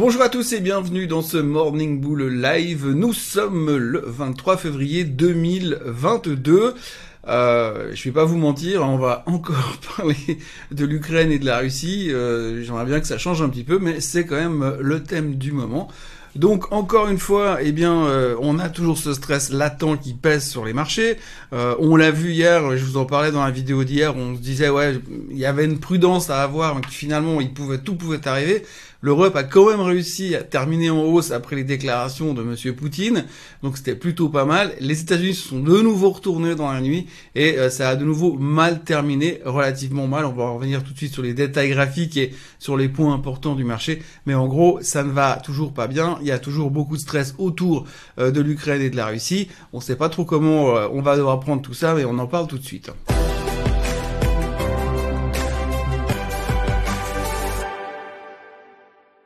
Bonjour à tous et bienvenue dans ce Morning Bull Live. Nous sommes le 23 février 2022. Euh, je vais pas vous mentir, on va encore parler de l'Ukraine et de la Russie. Euh, J'aimerais bien que ça change un petit peu, mais c'est quand même le thème du moment. Donc encore une fois, eh bien, euh, on a toujours ce stress latent qui pèse sur les marchés. Euh, on l'a vu hier, je vous en parlais dans la vidéo d'hier, on se disait ouais, il y avait une prudence à avoir, finalement, il pouvait tout pouvait arriver. L'Europe a quand même réussi à terminer en hausse après les déclarations de Monsieur Poutine, donc c'était plutôt pas mal. Les États-Unis se sont de nouveau retournés dans la nuit et euh, ça a de nouveau mal terminé, relativement mal. On va revenir tout de suite sur les détails graphiques et sur les points importants du marché, mais en gros, ça ne va toujours pas bien. Il y a toujours beaucoup de stress autour euh, de l'Ukraine et de la Russie. On ne sait pas trop comment euh, on va devoir prendre tout ça, mais on en parle tout de suite.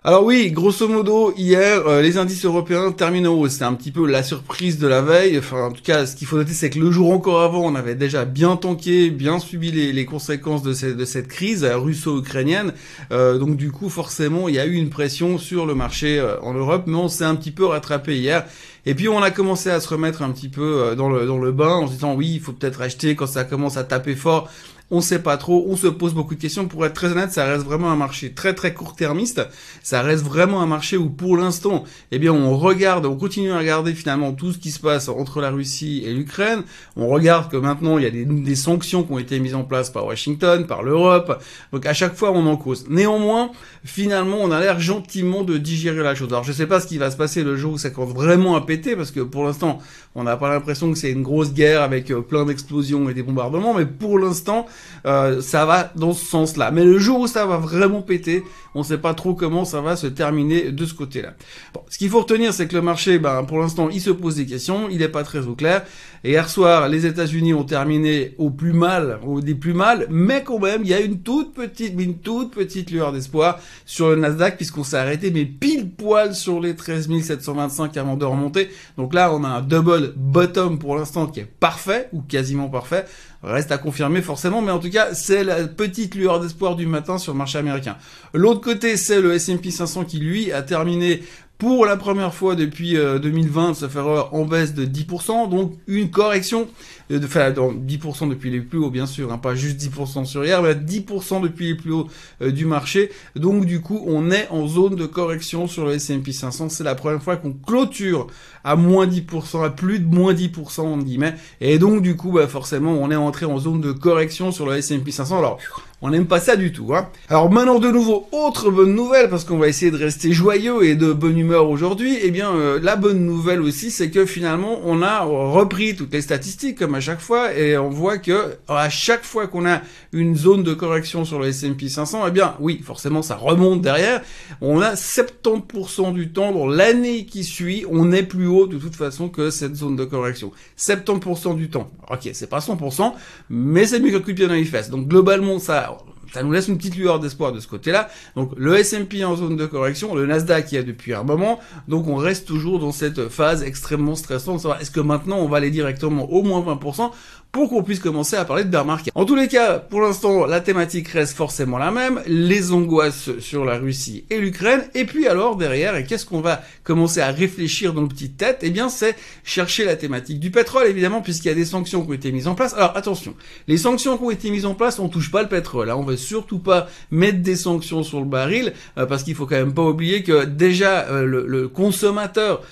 Alors oui, grosso modo, hier, euh, les indices européens terminent en hausse. C'est un petit peu la surprise de la veille. Enfin, en tout cas, ce qu'il faut noter, c'est que le jour encore avant, on avait déjà bien tanké, bien subi les, conséquences de, cette crise russo-ukrainienne. Euh, donc du coup, forcément, il y a eu une pression sur le marché euh, en Europe, mais on s'est un petit peu rattrapé hier. Et puis on a commencé à se remettre un petit peu dans le, dans le bain en se disant oui, il faut peut-être acheter quand ça commence à taper fort on sait pas trop, on se pose beaucoup de questions. Pour être très honnête, ça reste vraiment un marché très très court-termiste. Ça reste vraiment un marché où pour l'instant, eh bien, on regarde, on continue à regarder finalement tout ce qui se passe entre la Russie et l'Ukraine. On regarde que maintenant il y a des, sanctions qui ont été mises en place par Washington, par l'Europe. Donc à chaque fois, on en cause. Néanmoins, finalement, on a l'air gentiment de digérer la chose. Alors je sais pas ce qui va se passer le jour où ça commence vraiment à parce que pour l'instant, on n'a pas l'impression que c'est une grosse guerre avec euh, plein d'explosions et des bombardements, mais pour l'instant, euh, ça va dans ce sens-là. Mais le jour où ça va vraiment péter, on ne sait pas trop comment ça va se terminer de ce côté-là. Bon, ce qu'il faut retenir, c'est que le marché, ben, pour l'instant, il se pose des questions, il n'est pas très au clair. Et hier soir, les États-Unis ont terminé au plus mal, au des plus mal, mais quand même, il y a une toute petite, une toute petite lueur d'espoir sur le Nasdaq, puisqu'on s'est arrêté, mais pile poil sur les 13 725 avant de remonter. Donc là, on a un double bottom pour l'instant qui est parfait, ou quasiment parfait. Reste à confirmer forcément, mais en tout cas, c'est la petite lueur d'espoir du matin sur le marché américain. L'autre côté, c'est le S&P 500 qui, lui, a terminé pour la première fois depuis 2020, euh, ça fait en baisse de 10%, donc une correction, euh, de, enfin, 10% depuis les plus hauts, bien sûr, hein, pas juste 10% sur hier, mais 10% depuis les plus hauts euh, du marché. Donc, du coup, on est en zone de correction sur le S&P 500. C'est la première fois qu'on clôture à moins 10%, à plus de moins 10%, en guillemets. Et donc, du coup, bah, forcément, on est entré en zone de correction sur le S&P 500. Alors, on n'aime pas ça du tout. Hein. Alors maintenant de nouveau, autre bonne nouvelle, parce qu'on va essayer de rester joyeux et de bonne humeur aujourd'hui, eh bien euh, la bonne nouvelle aussi, c'est que finalement on a repris toutes les statistiques comme à chaque fois, et on voit que à chaque fois qu'on a une zone de correction sur le S&P 500, eh bien oui, forcément ça remonte derrière. On a 70% du temps dans l'année qui suit, on est plus haut de toute façon que cette zone de correction. 70% du temps. Ok, c'est pas 100%, mais c'est mieux que le coup de pied dans les fesses. Donc globalement ça ça nous laisse une petite lueur d'espoir de ce côté-là. Donc le S&P en zone de correction, le Nasdaq qui a depuis un moment, donc on reste toujours dans cette phase extrêmement stressante est-ce que maintenant on va aller directement au moins 20% pour qu'on puisse commencer à parler de bear market. En tous les cas, pour l'instant, la thématique reste forcément la même, les angoisses sur la Russie et l'Ukraine, et puis alors derrière, et qu'est-ce qu'on va commencer à réfléchir dans nos petites têtes Eh bien, c'est chercher la thématique du pétrole, évidemment, puisqu'il y a des sanctions qui ont été mises en place. Alors attention, les sanctions qui ont été mises en place, on touche pas le pétrole, hein. on va surtout pas mettre des sanctions sur le baril, euh, parce qu'il faut quand même pas oublier que déjà euh, le, le consommateur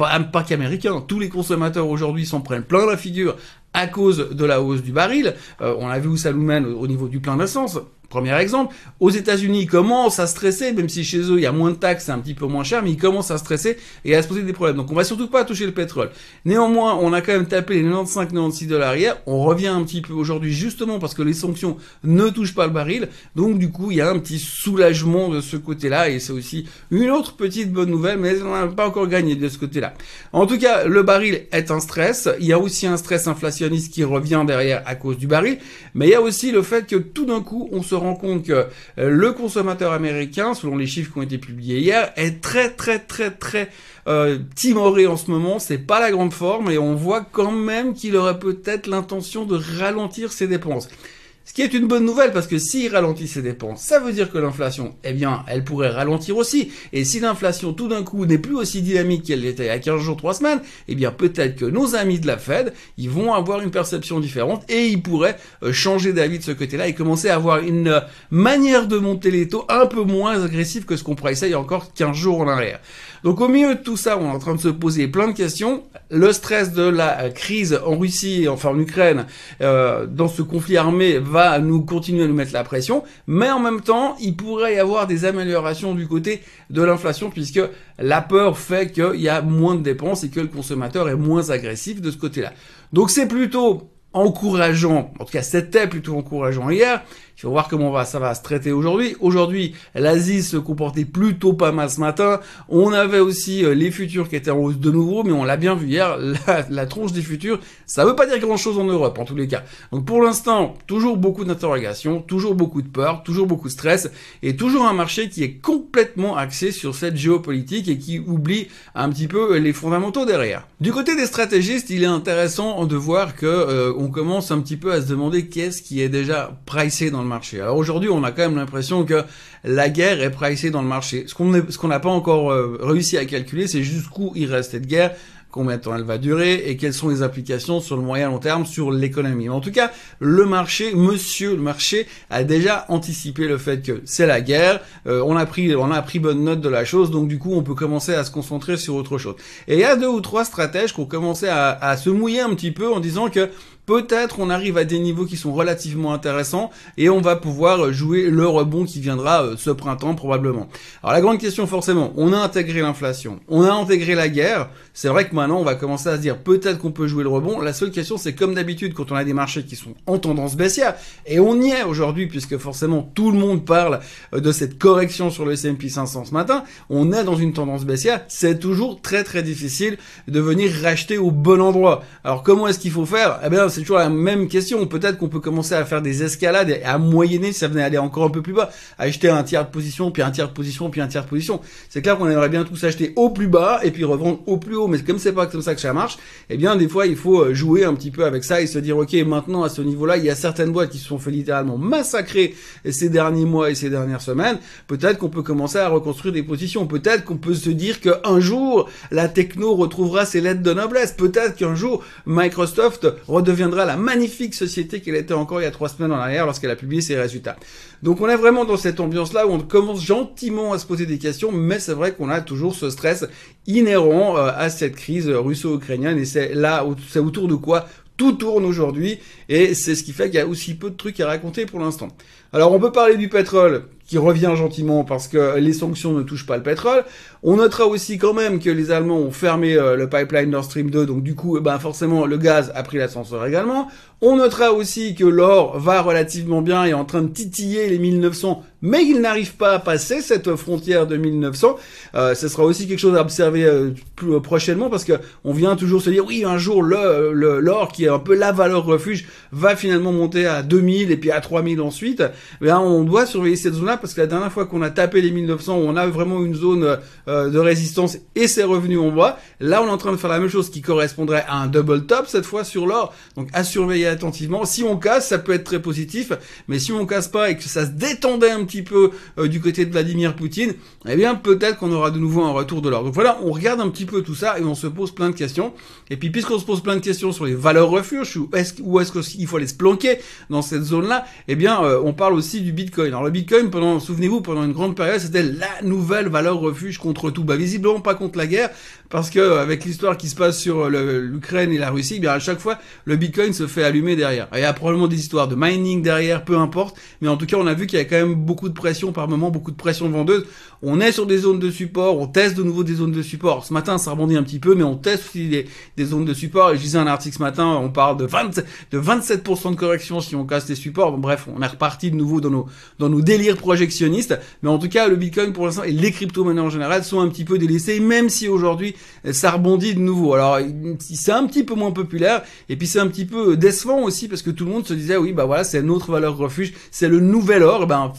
pas, pas qu'américain, tous les consommateurs aujourd'hui s'en prennent plein la figure à cause de la hausse du baril. Euh, on a vu où ça nous au niveau du plein d'essence. Premier exemple, aux États-Unis, ils commencent à stresser, même si chez eux il y a moins de taxes, c'est un petit peu moins cher, mais ils commencent à stresser et à se poser des problèmes. Donc on va surtout pas toucher le pétrole. Néanmoins, on a quand même tapé les 95-96 dollars hier. On revient un petit peu aujourd'hui justement parce que les sanctions ne touchent pas le baril. Donc du coup, il y a un petit soulagement de ce côté-là et c'est aussi une autre petite bonne nouvelle, mais on n'a pas encore gagné de ce côté-là. En tout cas, le baril est un stress. Il y a aussi un stress inflationniste qui revient derrière à cause du baril, mais il y a aussi le fait que tout d'un coup, on se rend compte que euh, le consommateur américain, selon les chiffres qui ont été publiés hier, est très très très très euh, timoré en ce moment. C'est pas la grande forme et on voit quand même qu'il aurait peut-être l'intention de ralentir ses dépenses. Ce qui est une bonne nouvelle parce que s'il ralentit ses dépenses, ça veut dire que l'inflation, eh bien, elle pourrait ralentir aussi. Et si l'inflation tout d'un coup n'est plus aussi dynamique qu'elle l'était il y a 15 jours, 3 semaines, eh bien peut-être que nos amis de la Fed, ils vont avoir une perception différente et ils pourraient euh, changer d'avis de ce côté-là et commencer à avoir une euh, manière de monter les taux un peu moins agressive que ce qu'on pourrait essayer il y a encore 15 jours en arrière. Donc au milieu de tout ça, on est en train de se poser plein de questions. Le stress de la euh, crise en Russie, enfin en Ukraine, euh, dans ce conflit armé, va nous continuer à nous mettre la pression. Mais en même temps, il pourrait y avoir des améliorations du côté de l'inflation, puisque la peur fait qu'il y a moins de dépenses et que le consommateur est moins agressif de ce côté-là. Donc c'est plutôt encourageant, en tout cas c'était plutôt encourageant hier, il faut voir comment va, ça va se traiter aujourd'hui. Aujourd'hui, l'Asie se comportait plutôt pas mal ce matin. On avait aussi euh, les futurs qui étaient en hausse de nouveau, mais on l'a bien vu hier, la, tronche des futurs, ça veut pas dire grand chose en Europe, en tous les cas. Donc pour l'instant, toujours beaucoup d'interrogations, toujours beaucoup de peur, toujours beaucoup de stress, et toujours un marché qui est complètement axé sur cette géopolitique et qui oublie un petit peu les fondamentaux derrière. Du côté des stratégistes, il est intéressant de voir que euh, on commence un petit peu à se demander qu'est-ce qui est déjà pricé dans le marché. Alors aujourd'hui, on a quand même l'impression que la guerre est pricée dans le marché. Ce qu'on n'a pas encore euh, réussi à calculer, c'est jusqu'où il reste cette guerre combien de temps elle va durer et quelles sont les applications sur le moyen long terme sur l'économie. En tout cas, le marché, monsieur le marché, a déjà anticipé le fait que c'est la guerre. Euh, on a pris, on a pris bonne note de la chose, donc du coup, on peut commencer à se concentrer sur autre chose. Et il y a deux ou trois stratèges qui ont commencé à, à se mouiller un petit peu en disant que peut-être on arrive à des niveaux qui sont relativement intéressants et on va pouvoir jouer le rebond qui viendra euh, ce printemps probablement. Alors la grande question forcément, on a intégré l'inflation, on a intégré la guerre, c'est vrai que maintenant on va commencer à se dire peut-être qu'on peut jouer le rebond, la seule question c'est comme d'habitude quand on a des marchés qui sont en tendance baissière et on y est aujourd'hui puisque forcément tout le monde parle euh, de cette correction sur le S&P 500 ce matin, on est dans une tendance baissière, c'est toujours très très difficile de venir racheter au bon endroit. Alors comment est-ce qu'il faut faire? Eh bien toujours la même question. Peut-être qu'on peut commencer à faire des escalades et à moyenner si ça venait aller encore un peu plus bas. Acheter un tiers de position, puis un tiers de position, puis un tiers de position. C'est clair qu'on aimerait bien tous acheter au plus bas et puis revendre au plus haut. Mais comme c'est pas comme ça que ça marche, eh bien, des fois, il faut euh, jouer un petit peu avec ça et se dire, OK, maintenant, à ce niveau-là, il y a certaines boîtes qui se sont fait littéralement massacrer ces derniers mois et ces dernières semaines. Peut-être qu'on peut commencer à reconstruire des positions. Peut-être qu'on peut se dire qu'un jour, la techno retrouvera ses lettres de noblesse. Peut-être qu'un jour, Microsoft redeviendra la magnifique société qu'elle était encore il y a trois semaines en arrière lorsqu'elle a publié ses résultats. Donc on est vraiment dans cette ambiance-là où on commence gentiment à se poser des questions, mais c'est vrai qu'on a toujours ce stress inhérent euh, à cette crise russo-ukrainienne et c'est là, c'est autour de quoi tout tourne aujourd'hui et c'est ce qui fait qu'il y a aussi peu de trucs à raconter pour l'instant. Alors on peut parler du pétrole qui revient gentiment parce que les sanctions ne touchent pas le pétrole. On notera aussi quand même que les Allemands ont fermé euh, le pipeline Nord Stream 2, donc du coup, eh ben forcément, le gaz a pris l'ascenseur également. On notera aussi que l'or va relativement bien et est en train de titiller les 1900, mais il n'arrive pas à passer cette frontière de 1900. Euh, ce sera aussi quelque chose à observer euh, plus euh, prochainement parce que on vient toujours se dire oui, un jour le l'or qui est un peu la valeur refuge va finalement monter à 2000 et puis à 3000 ensuite. Eh on doit surveiller cette zone-là parce que la dernière fois qu'on a tapé les 1900, on a vraiment une zone de résistance et c'est revenu en bas. Là, on est en train de faire la même chose qui correspondrait à un double top cette fois sur l'or. Donc à surveiller attentivement. Si on casse, ça peut être très positif, mais si on casse pas et que ça se détendait un petit peu euh, du côté de Vladimir Poutine, eh bien peut-être qu'on aura de nouveau un retour de l'or. Donc voilà, on regarde un petit peu tout ça et on se pose plein de questions. Et puis puisqu'on se pose plein de questions sur les valeurs refuges, où est-ce qu'il faut aller se planquer dans cette zone-là, eh bien euh, on parle aussi du Bitcoin. Alors le Bitcoin, pendant, souvenez-vous, pendant une grande période, c'était la nouvelle valeur refuge contre tout. Bah visiblement pas contre la guerre, parce que avec l'histoire qui se passe sur l'Ukraine et la Russie, eh bien à chaque fois le Bitcoin se fait allumer derrière. Il y a probablement des histoires de mining derrière, peu importe. Mais en tout cas, on a vu qu'il y a quand même beaucoup de pression par moment, beaucoup de pression vendeuse. On est sur des zones de support, on teste de nouveau des zones de support. Ce matin, ça rebondit un petit peu, mais on teste aussi des, zones de support. Et je disais un article ce matin, on parle de, 20, de 27% de correction si on casse les supports. bref, on est reparti de nouveau dans nos, dans nos délires projectionnistes. Mais en tout cas, le Bitcoin pour l'instant et les crypto-monnaies en général sont un petit peu délaissés, même si aujourd'hui, ça rebondit de nouveau. Alors, c'est un petit peu moins populaire, et puis c'est un petit peu décevant aussi parce que tout le monde se disait oui bah voilà c'est notre valeur refuge, c'est le nouvel or. Ben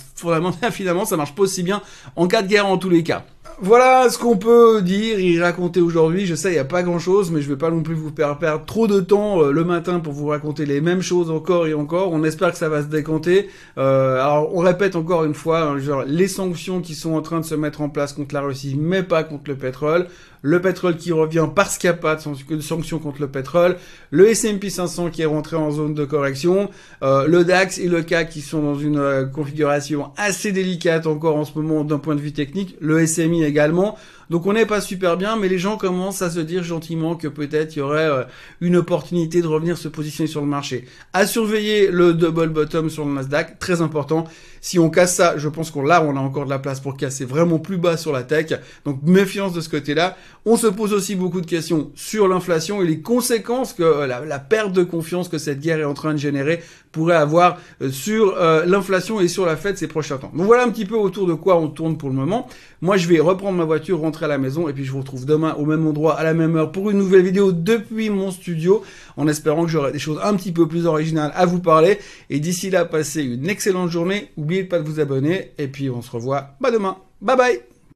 finalement ça marche pas aussi bien en cas de guerre en tous les cas. Voilà ce qu'on peut dire et raconter aujourd'hui. Je sais, il n'y a pas grand chose, mais je vais pas non plus vous faire perdre trop de temps euh, le matin pour vous raconter les mêmes choses encore et encore. On espère que ça va se décanter. Euh, alors, on répète encore une fois, hein, genre, les sanctions qui sont en train de se mettre en place contre la Russie, mais pas contre le pétrole. Le pétrole qui revient parce qu'il n'y a pas de sanctions contre le pétrole. Le S&P 500 qui est rentré en zone de correction. Euh, le DAX et le CAC qui sont dans une euh, configuration assez délicate encore en ce moment d'un point de vue technique. Le SMI également. Donc on n'est pas super bien, mais les gens commencent à se dire gentiment que peut-être il y aurait euh, une opportunité de revenir se positionner sur le marché. À surveiller le double bottom sur le Nasdaq, très important. Si on casse ça, je pense qu'on là on a encore de la place pour casser vraiment plus bas sur la tech. Donc méfiance de ce côté-là. On se pose aussi beaucoup de questions sur l'inflation et les conséquences que euh, la, perte de confiance que cette guerre est en train de générer pourrait avoir euh, sur l'inflation et sur la Fed ces prochains temps. Donc voilà un petit peu autour de quoi on tourne pour le moment. Moi je vais reprendre ma voiture, à la maison et puis je vous retrouve demain au même endroit à la même heure pour une nouvelle vidéo depuis mon studio en espérant que j'aurai des choses un petit peu plus originales à vous parler. Et d'ici là passez une excellente journée, n'oubliez pas de vous abonner. Et puis on se revoit. Bah demain. Bye bye